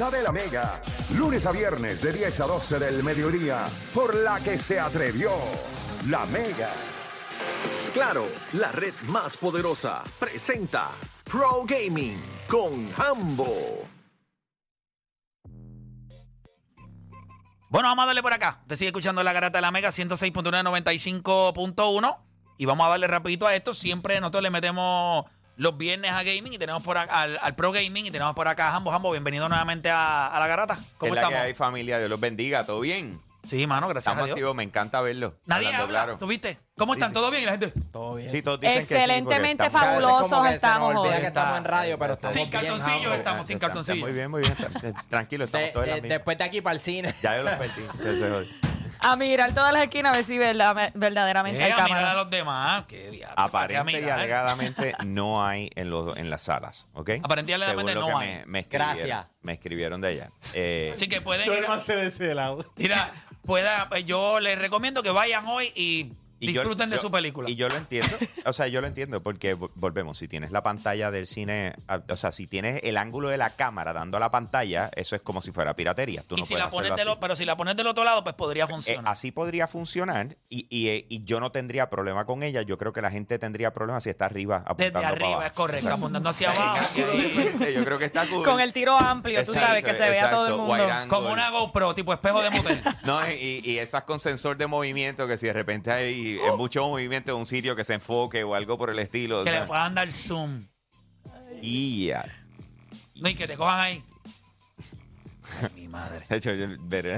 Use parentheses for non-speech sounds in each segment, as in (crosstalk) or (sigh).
garata de la mega. Lunes a viernes de 10 a 12 del mediodía. Por la que se atrevió la mega. Claro, la red más poderosa presenta Pro Gaming con Hambo. Bueno, vamos a darle por acá. Te sigue escuchando la garata de la Mega 106.195.1 y vamos a darle rapidito a esto. Siempre nosotros le metemos los viernes a gaming y tenemos por acá, al, al Pro Gaming y tenemos por acá a Jambo. Jambo, bienvenido nuevamente a, a la garata. ¿Cómo es la estamos? que hay familia, Dios los bendiga, ¿todo bien? Sí, mano, gracias Estamos a Dios. activos, me encanta verlo. Nadie hablando habla, claro. ¿tú viste? ¿Cómo están? sí. ¿Todo bien? ¿Y la gente? Todo bien. Sí, todos dicen que sí, Excelentemente A fabulosos que se nos estamos hoy. que estamos en radio, pero estamos Sin calzoncillos estamos, sin calzoncillos. Muy bien, muy bien. Tranquilo, estamos De- todos en la de- misma. después de aquí para el cine. Ya yo los perdí. (laughs) (laughs) A mirar todas las esquinas a ver si verdad- verdaderamente hay Eh, a mirar a cámaras. los demás. Qué diablo. Aparente y alegadamente (laughs) no hay en, los, en las salas, ¿ok? Aparente y alegadamente Según lo no que hay. Me, me escribieron, Gracias. Me escribieron de allá. Eh, Así que pueden Yo ir. a- más de ese lado. Mira, pueda, pues yo les recomiendo que vayan hoy y, Y yo- disfruten de yo- su película. Y yo lo entiendo. O sea, yo lo entiendo porque vo- volvemos. Si tienes la pantalla del cine, o sea, si tienes el ángulo de la cámara dando a la pantalla, eso es como si fuera piratería. Tú Y no si puedes la pones pero si la pones del otro lado, pues podría Eh, funcionar. así podría funcionar y, y, eh, y yo no tendría problema con ella. Yo creo que la gente tendría problemas si está arriba apuntando Desde para arriba, abajo. es correcto, apuntando hacia abajo. yo creo que está cool. Con el tiro amplio, tú Exacto, sabes, que se vea todo el mundo. como una GoPro, tipo espejo de motel. (laughs) No, y, y esas con sensor de movimiento, que si de repente hay eh, mucho movimiento en un sitio que se enfoque o algo por el estilo. que o le puedan dar zoom. y ya. No, y que te cojan ahí. Ay, mi madre. De hecho, yo veré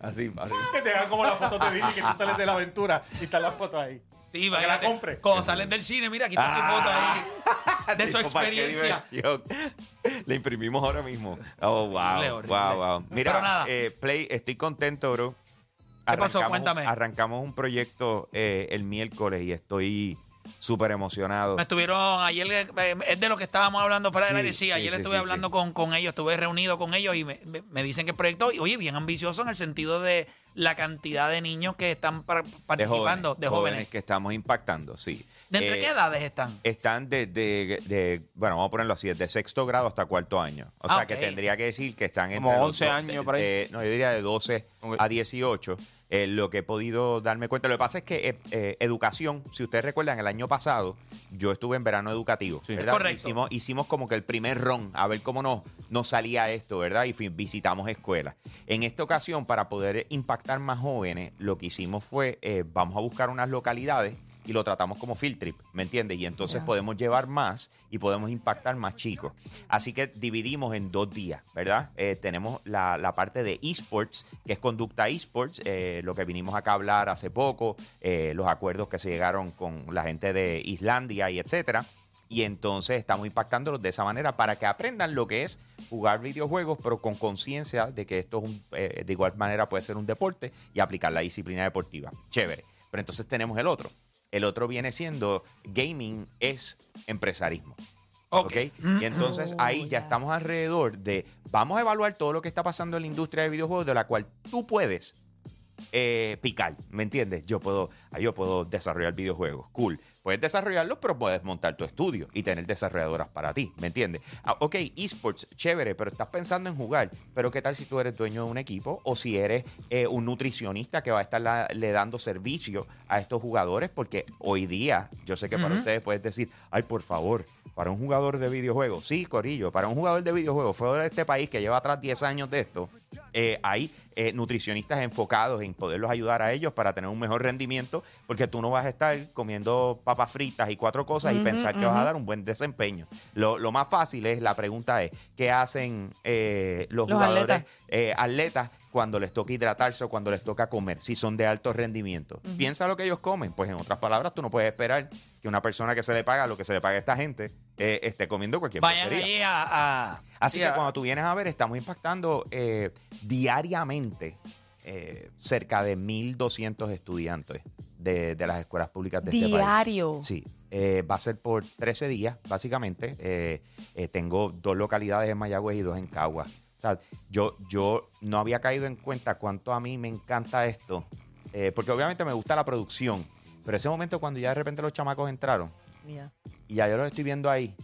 así. arriba. Que te hagan como la foto de Disney que tú sales de la aventura y está la foto ahí. Sí, Para que la compre. Cuando salen del cine, mira, aquí está su foto ahí. (laughs) De su Digo, ¿para qué experiencia. Le imprimimos ahora mismo. Oh, wow. Horrible, horrible. Wow, wow. Mira, Pero nada. eh, Play, estoy contento, bro. ¿Qué pasó? Arrancamos- Cuéntame. Arrancamos un proyecto eh, el miércoles y estoy súper emocionado. Me estuvieron ayer, eh, es de lo que estábamos hablando para el Sí, aire. Sí, sí, ayer sí, estuve sí, hablando sí. Con, con ellos, estuve reunido con ellos y me, dicen que el proyecto, oye, bien ambicioso en el sentido de la cantidad de niños que están par- de participando, de jóvenes. que estamos impactando, sí. ¿De entre Eh, qué edades están? Están desde, de, bueno, vamos a ponerlo así, desde sexto grado hasta cuarto año. O Ah, sea, que tendría que decir que están Como entre los 11 do- años por ahí. eh, no, yo diría de 12 Ok. a 18. Eh, lo que he podido darme cuenta. Lo que pasa es que eh, eh, educación, si ustedes recuerdan, el año pasado yo estuve en verano educativo. Sí. ¿verdad? Correcto. Hicimos, hicimos como que el primer ron, a ver cómo nos, nos salía esto, ¿verdad? Y visitamos escuelas. En esta ocasión, para poder impactar más jóvenes, lo que hicimos fue, eh, vamos a buscar unas localidades y lo tratamos como field trip, ¿me entiendes? Y entonces podemos llevar más y podemos impactar más chicos. Así que dividimos en dos días, ¿verdad? Eh, tenemos la, la parte de esports, que es conducta esports, eh, lo que vinimos acá a hablar hace poco, eh, los acuerdos que se llegaron con la gente de Islandia y etcétera. Y entonces estamos impactándolos de esa manera para que aprendan lo que es jugar videojuegos, pero con conciencia de que esto es un, eh, de igual manera puede ser un deporte y aplicar la disciplina deportiva. Chévere. Pero entonces tenemos el otro. El otro viene siendo gaming es empresarismo. ¿Ok? Y entonces Oh, ahí ya ya. estamos alrededor de, vamos a evaluar todo lo que está pasando en la industria de videojuegos de la cual tú puedes eh, picar, ¿me entiendes? Yo puedo, yo puedo desarrollar videojuegos, cool. Puedes desarrollarlos, pero puedes montar tu estudio y tener desarrolladoras para ti, ¿me entiendes? Ah, ok, esports, chévere, pero estás pensando en jugar, pero ¿qué tal si tú eres dueño de un equipo o si eres eh, un nutricionista que va a estar la- le dando servicio a estos jugadores? Porque hoy día, yo sé que para ustedes puedes decir, ay, por favor, para un jugador de videojuegos, sí, Corillo, para un jugador de videojuegos fuera de este país que lleva atrás 10 años de esto, eh, hay eh, nutricionistas enfocados en poderlos ayudar a ellos para tener un mejor rendimiento, porque tú no vas a estar comiendo papas fritas y cuatro cosas y pensar que vas a dar un buen desempeño. Lo, lo más fácil es, la pregunta es, ¿qué hacen eh, los, Los jugadores atletas. atletas cuando les toca hidratarse o cuando les toca comer, si son de alto rendimiento? Piensa lo que ellos comen, pues en otras palabras, tú no puedes esperar que una persona que se le paga lo que se le paga a esta gente eh, esté comiendo cualquier Vayan ahí a... a- Así sí, que cuando tú vienes a ver, estamos impactando eh, diariamente eh, cerca de 1.200 estudiantes de, de las escuelas públicas de este país. Diario. Sí, eh, va a ser por 13 días, básicamente. Eh, eh, tengo dos localidades en Mayagüez y dos en Cagua. O sea, yo, yo no había caído en cuenta cuánto a mí me encanta esto, eh, porque obviamente me gusta la producción, pero ese momento cuando ya de repente los chamacos entraron Ya. y ya yo los estoy viendo ahí,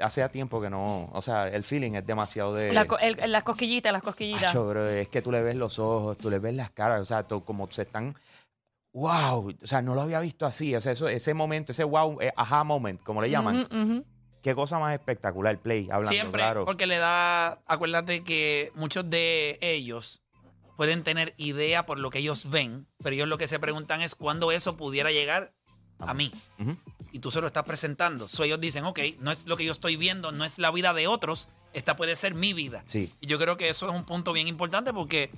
hace tiempo que no, o sea, el feeling es demasiado de... La co- el- las cosquillitas, las cosquillitas. Acho, bro, es que tú le ves los ojos, tú le ves las caras, o sea, tú- como se están... ¡Wow! O sea, no lo había visto así. O sea, eso, ese momento, ese wow, eh, aha moment, como le llaman. Ujú, ujú. Qué cosa más espectacular, Play, hablando Siempre, claro. porque le da, acuérdate que muchos de ellos pueden tener idea por lo que ellos ven, pero ellos lo que se preguntan es cuándo eso pudiera llegar a mí. Y tú se lo estás presentando. So, ellos dicen, ok, no es lo que yo estoy viendo, no es la vida de otros, esta puede ser mi vida. Sí. Y yo creo que eso es un punto bien importante porque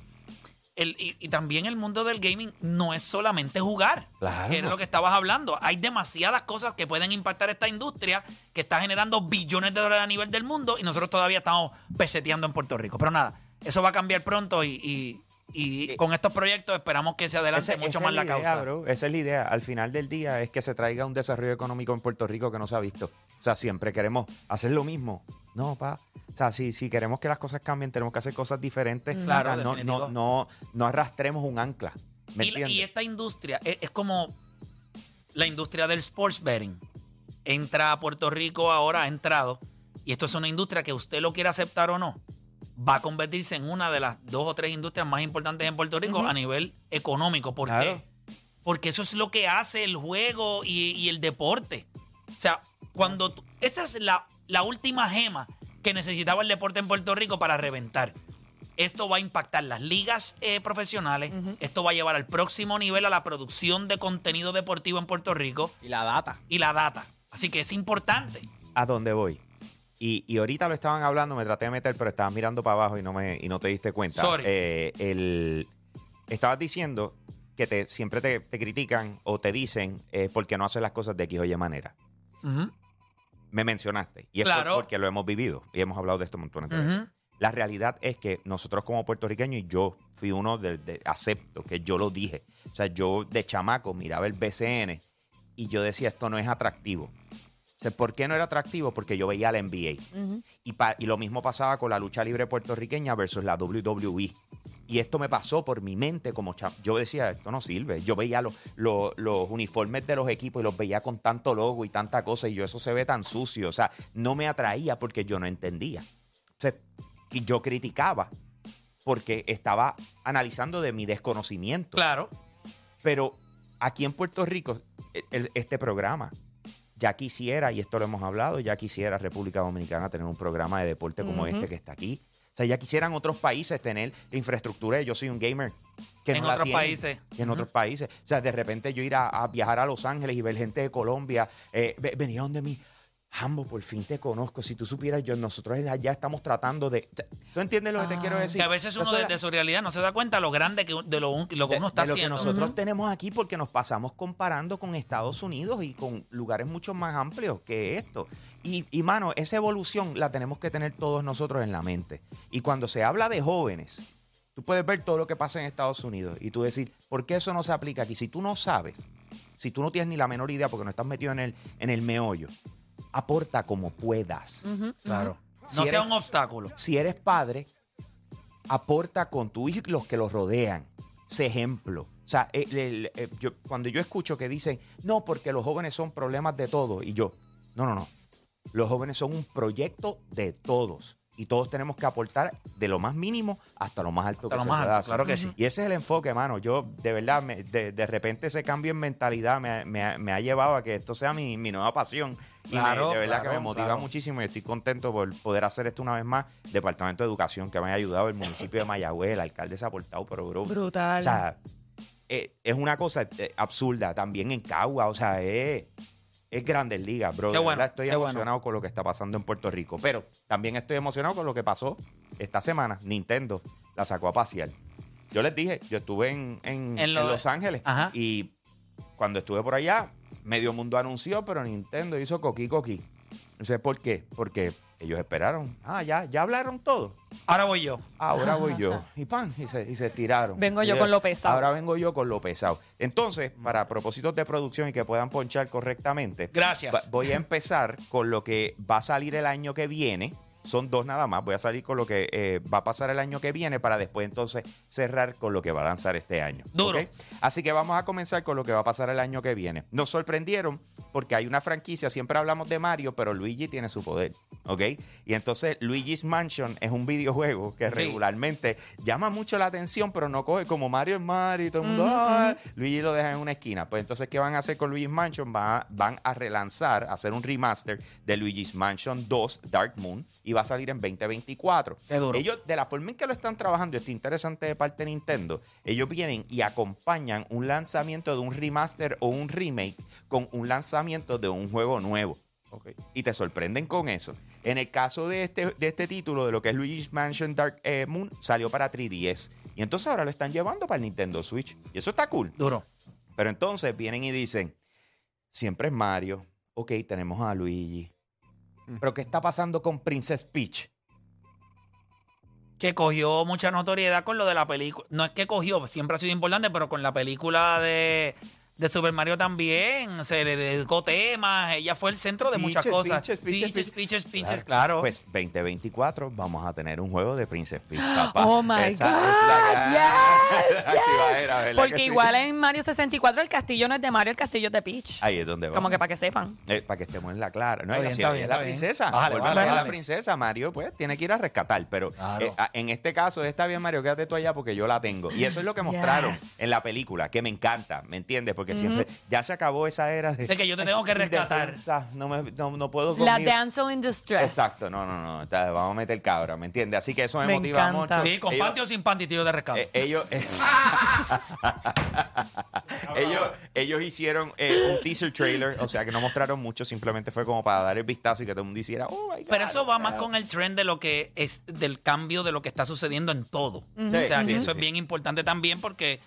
el, y, y también el mundo del gaming no es solamente jugar. Claro. Que era lo que estabas hablando. Hay demasiadas cosas que pueden impactar esta industria que está generando billones de dólares a nivel del mundo y nosotros todavía estamos peseteando en Puerto Rico. Pero nada, eso va a cambiar pronto y, y- y con estos proyectos esperamos que se adelante Ese- mucho esa más es la, idea, causa. bro. Esa es la idea. Al final del día es que se traiga un desarrollo económico en Puerto Rico que no se ha visto. O sea, siempre queremos hacer lo mismo. No, pa. O sea, si, si queremos que las cosas cambien, tenemos que hacer cosas diferentes. Claro, O sea, no, no, no, no arrastremos un ancla. ¿Me Y, la- esta industria es, es como la industria del sports betting. Entra a Puerto Rico ahora, ha entrado. Y esto es una industria que usted lo quiere aceptar o no, va a convertirse en una de las dos o tres industrias más importantes en Puerto Rico a nivel económico. ¿Por Claro. qué? Porque eso es lo que hace el juego y, y el deporte. O sea, cuando tú- esta es la, la última gema que necesitaba el deporte en Puerto Rico para reventar. Esto va a impactar las ligas eh, profesionales. Esto va a llevar al próximo nivel a la producción de contenido deportivo en Puerto Rico Y la data. y la data. Así que es importante. a dónde voy. Y, y ahorita lo estaban hablando, me traté de meter, pero estabas mirando para abajo y no me y no te diste cuenta. Sorry. Eh, el, estabas diciendo que te, siempre te, te critican o te dicen eh, porque no haces las cosas de X o Y manera. Me mencionaste. Y es Claro. por- porque lo hemos vivido y hemos hablado de esto montones de veces. La realidad es que nosotros como puertorriqueños, y yo fui uno de, de- acepto que yo lo dije. O sea, yo de chamaco miraba el BCN y yo decía, esto no es atractivo. O sea, ¿por qué no era atractivo? Porque yo veía la NBA. y, lo mismo pasaba con la lucha libre puertorriqueña versus la WWE. Y esto me pasó por mi mente como Yo decía, esto no sirve. Yo veía los, los, los uniformes de los equipos y los veía con tanto logo y tanta cosa y yo eso se ve tan sucio. O sea, no me atraía porque yo no entendía. O sea, y yo criticaba porque estaba analizando de mi desconocimiento. Claro. Pero aquí en Puerto Rico, el- el- este programa, ya quisiera, y esto lo hemos hablado, ya quisiera República Dominicana tener un programa de deporte como este que está aquí. O sea, ya quisieran otros países tener la infraestructura de yo soy un gamer. Que En no otros tienen, países. que en otros países. O sea, de repente yo ir a, a viajar a Los Ángeles y ver gente de Colombia, eh, ve- venía donde mí. Jambo, por fin te conozco. Si tú supieras, yo, nosotros allá estamos tratando de. ¿Tú entiendes lo que te quiero decir? Que a veces uno la- desde su realidad no se da cuenta lo grande que, de lo, lo que de- uno está de lo que nosotros tenemos aquí porque nos pasamos comparando con Estados Unidos y con lugares mucho más amplios que esto. Y, y, mano, esa evolución la tenemos que tener todos nosotros en la mente. Y cuando se habla de jóvenes, tú puedes ver todo lo que pasa en Estados Unidos y tú decir, ¿por qué eso no se aplica aquí? Si tú no sabes, si tú no tienes ni la menor idea porque no estás metido en el, en el meollo, aporta como puedas. Claro. Si No eres- sea un obstáculo. Si eres padre, aporta con tu hijo y los que los rodean. Sé ejemplo. O sea, el- el- eh, yo- cuando yo escucho que dicen, no, porque los jóvenes son problemas de todo, y yo, no, no, no. Los jóvenes son un proyecto de todos. Y todos tenemos que aportar de lo más mínimo hasta lo más alto Hasta que lo se más pueda alto, hacer. claro que sí. Y ese es el enfoque, mano. Yo, de verdad, me- de, de repente ese cambio en mentalidad me, ha- me ha- me ha llevado a que esto sea mi, mi nueva pasión. Y me- Claro, de verdad que me motiva claro. muchísimo y estoy contento por poder hacer esto una vez más. Departamento de Educación que me ha ayudado, el municipio de Mayagüez, el alcalde se ha aportado, pero bro. Brutal. O sea, eh, es una cosa eh, absurda. También en Cagua, o sea, es, es Grandes Ligas, bro. Qué De bueno, verdad estoy qué bueno. emocionado con lo que está pasando en Puerto Rico. Pero también estoy emocionado con lo que pasó esta semana. Nintendo la sacó a pasear. Yo les dije, yo estuve en, en- En en lo- Los Ángeles Ajá. y cuando estuve por allá, medio mundo anunció, pero Nintendo hizo coqui coqui. No sé por qué, porque ellos esperaron. Ah, ya, ya hablaron todo. Ahora voy yo. Ahora voy yo. (laughs) Y pan, y se, y se tiraron. Vengo yo con lo pesado. Ahora vengo yo con lo pesado. Entonces, para propósitos de producción y que puedan ponchar correctamente, Gracias. voy a empezar con lo que va a salir el año que viene. Son dos nada más. Voy a salir con lo que eh, va a pasar el año que viene para después entonces cerrar con lo que va a lanzar este año. Duro. Así que vamos a comenzar con lo que va a pasar el año que viene. Nos sorprendieron porque hay una franquicia, siempre hablamos de Mario, pero Luigi tiene su poder, ¿ok? Y entonces Luigi's Mansion es un videojuego que Sí. regularmente llama mucho la atención, pero no coge como Mario es Mario y todo el mundo, "Ah", Luigi lo deja en una esquina. Pues entonces, ¿qué van a hacer con Luigi's Mansion? Van a, van a relanzar, a hacer un remaster de Luigi's Mansion 2 Dark Moon y va a salir en 2024. Qué duro. Ellos, de la forma en que lo están trabajando, esto interesante de parte de Nintendo, ellos vienen y acompañan un lanzamiento de un remaster o un remake con un lanzamiento de un juego nuevo. Ok. Y te sorprenden con eso. En el caso de este, de este título, de lo que es Luigi's Mansion Dark eh, Moon, salió para 3DS. Y entonces ahora lo están llevando para el Nintendo Switch. Y eso está cool. Duro. Pero entonces vienen y dicen, siempre es Mario. Ok, tenemos a Luigi. Pero ¿qué está pasando con Princess Peach? Que cogió mucha notoriedad con lo de la película. No es que cogió, siempre ha sido importante, pero con la película de, de Super Mario también. Se le dedicó temas. Ella fue el centro de muchas Peaches, cosas. Peaches, Peaches, Peaches, Peaches, Peaches, Claro. claro. Pues 2024 vamos a tener un juego de Princess Peach, (gasps) papá. Oh my Esa God. es la- yes, (laughs) va la Porque sí. igual en Mario 64 el castillo no es de Mario, el castillo es de Peach. Ahí es donde vamos. Como que para que sepan. Eh, para que estemos en la clara. No, es la bien. princesa. Bájale, bájale, a la princesa. Mario, pues, tiene que ir a rescatar. Pero Claro. eh, en este caso, está bien, Mario, quédate tú allá porque yo la tengo. Y eso es lo que mostraron Yes. en la película, que me encanta, ¿me entiendes? Porque siempre ya se acabó esa era de. De que yo te tengo que (laughs) rescatar. No, me, no, no puedo La conmigo. damsel in distress. Exacto, no, no, no. está- vamos a meter cabra, ¿me entiendes? Así que eso me, Me motiva encanta. mucho. Sí, con Ellos- panty o sin panty, tío de rescate. eh, ellos, (laughs) (laughs) ellos, ellos hicieron eh, un teaser trailer, o sea que no mostraron mucho, simplemente fue como para dar el vistazo y que todo el mundo hiciera, oh my God. Pero eso va más con el trend de lo que es del cambio de lo que está sucediendo en todo. o sea, Sí, que sí, eso es bien importante también porque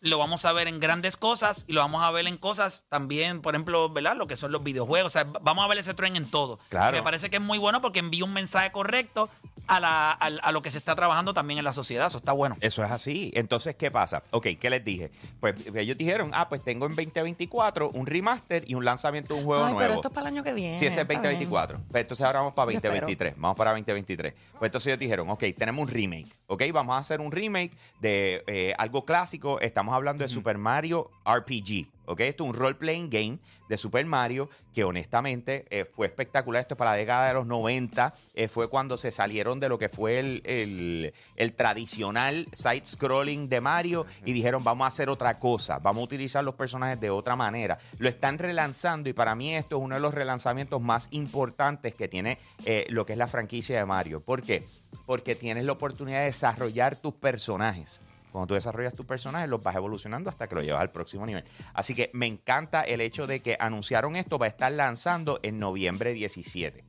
lo vamos a ver en grandes cosas y lo vamos a ver en cosas también, por ejemplo, ¿verdad? Lo que son los videojuegos. O sea, vamos a ver ese trend en todo. Claro. Me parece que es muy bueno porque envía un mensaje correcto a, la, a, a lo que se está trabajando también en la sociedad. Eso está bueno. Eso es así. Entonces, ¿qué pasa? Ok, ¿qué les dije? Pues ellos dijeron, ah, pues tengo en 2024 un remaster y un lanzamiento de un juego Ay, nuevo. pero esto es para el año que viene. Sí, ese es está bien. 2024. Pues entonces ahora vamos para Yo espero. 2023. Vamos para 2023. Pues entonces ellos dijeron, ok, tenemos un remake. Ok, vamos a hacer un remake de eh, algo clásico. Estamos hablando de Super Mario RPG. Ok, esto es un role-playing game de Super Mario que honestamente eh, fue espectacular. Esto es para la década de los 90. eh, fue cuando se salieron de lo que fue el, el- el tradicional side-scrolling de Mario y dijeron, vamos a hacer otra cosa. Vamos a utilizar los personajes de otra manera. Lo están relanzando y para mí esto es uno de los relanzamientos más importantes que tiene eh, lo que es la franquicia de Mario. ¿Por qué? Porque tienes la oportunidad de desarrollar tus personajes. Cuando tú desarrollas tus personajes, los vas evolucionando hasta que lo llevas al próximo nivel. Así que me encanta el hecho de que anunciaron esto, va a estar lanzando en noviembre 17.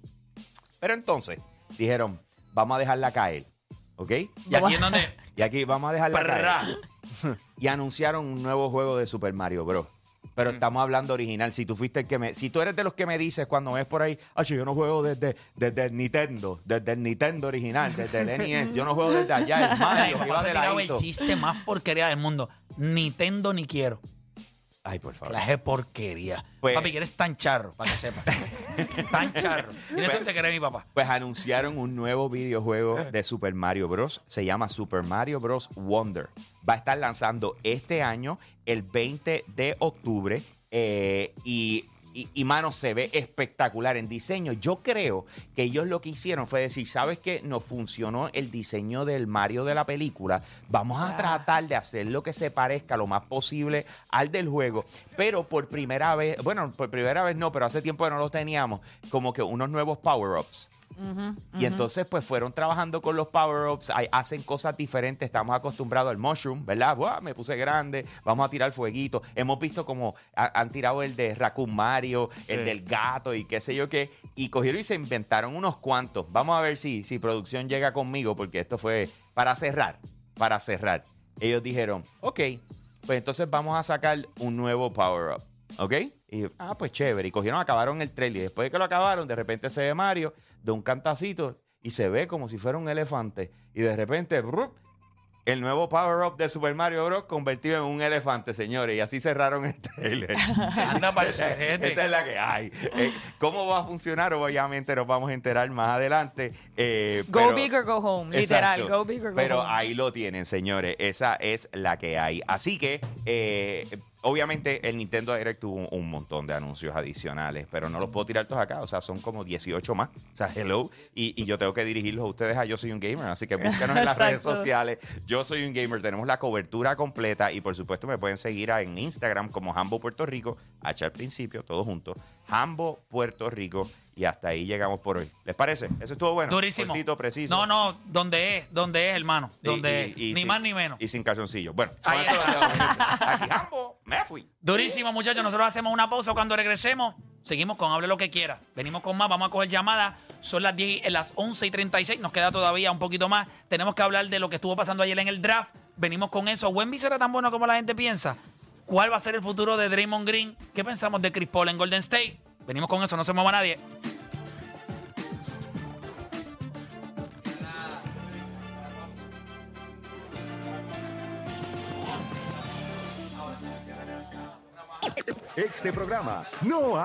Pero entonces dijeron, vamos a dejarla caer. ¿Ok? Y aquí es donde. Y aquí vamos a dejarla (laughs) caer. (laughs) Y anunciaron un nuevo juego de Super Mario Bros. Pero estamos hablando original. Si tú fuiste el que me. Si tú eres de los que me dices cuando ves por ahí, ah, yo no juego desde, desde el Nintendo, desde el Nintendo original, desde el NES. Yo no juego desde allá, el Mario, iba de el chiste más porquería del mundo. Nintendo ni quiero. Ay, por favor. Clase de porquería. Pues- Papi, que eres tan charro, para que sepas. (laughs) tan charro. Pues- suerte que eres mi papá. Pues anunciaron un nuevo videojuego de Super Mario Bros. Se llama Super Mario Bros. Wonder. Va a estar lanzando este año, el 20 de octubre. eh, y, y, y, mano, se ve espectacular en diseño. Yo creo que ellos lo que hicieron fue decir, ¿sabes qué? Nos funcionó el diseño del Mario de la película. Vamos a tratar de hacer lo que se parezca lo más posible al del juego. Pero por primera vez, bueno, por primera vez no, pero hace tiempo que no los teníamos, como que unos nuevos power-ups. Y entonces, pues fueron trabajando con los power-ups, hacen cosas diferentes. Estamos acostumbrados al mushroom, ¿verdad? Buah, me puse grande, vamos a tirar fueguito. Hemos visto como ha- han tirado el de Raccoon Mario, el del gato y qué sé yo qué. Y cogieron y se inventaron unos cuantos. Vamos a ver si, si producción llega conmigo, porque esto fue para cerrar, para cerrar. Ellos dijeron, ok, pues entonces vamos a sacar un nuevo power-up. ¿Ok? Y, ah, pues chévere. Y cogieron, acabaron el trailer. Y después de que lo acabaron, de repente se ve Mario de un cantacito y se ve como si fuera un elefante. Y de repente. El nuevo power-up de Super Mario Bros. convertido en un elefante, señores. Y así cerraron el trailer. (laughs) Anda Esta- cerrete. Esta es la que hay. Eh, ¿Cómo va a funcionar? Obviamente nos vamos a enterar más adelante. eh, Go pero- big or go home. Literal, Exacto. go big or go Pero home. ahí lo tienen, señores. Esa es la que hay. Así que, eh, obviamente, el Nintendo Direct tuvo un, un montón de anuncios adicionales, pero no los puedo tirar todos acá. O sea, son como 18 más. O sea, hello. Y, y yo tengo que dirigirlos a ustedes a Yo Soy un Gamer. Así que búscanos en las (laughs) redes sociales. Yo Soy un Gamer. Tenemos la cobertura completa. Y por supuesto, me pueden seguir en Instagram como Hambo Puerto Rico. H al principio, todos juntos. Hambo Puerto Rico. Y hasta ahí llegamos por hoy. ¿Les parece? Eso estuvo bueno. Durísimo. Cortito, preciso. No, no, donde es, donde es, hermano. Donde y- es. y ni sin- más ni menos. Y sin calzoncillo. Bueno, Ahí eso. Aquí, (laughs) Jambo, me fui. Durísimo, muchachos. Nosotros hacemos una pausa cuando regresemos. Seguimos con Hable lo que quiera. Venimos con más, vamos a coger llamadas. Son las 10, y- las 11 y 36. Nos queda todavía un poquito más. Tenemos que hablar de lo que estuvo pasando ayer en el draft. Venimos con eso. ¿Wemby será tan bueno como la gente piensa? ¿Cuál va a ser el futuro de Draymond Green? ¿Qué pensamos de Chris Paul en Golden State? Venimos con eso, no se mueva nadie. Este programa no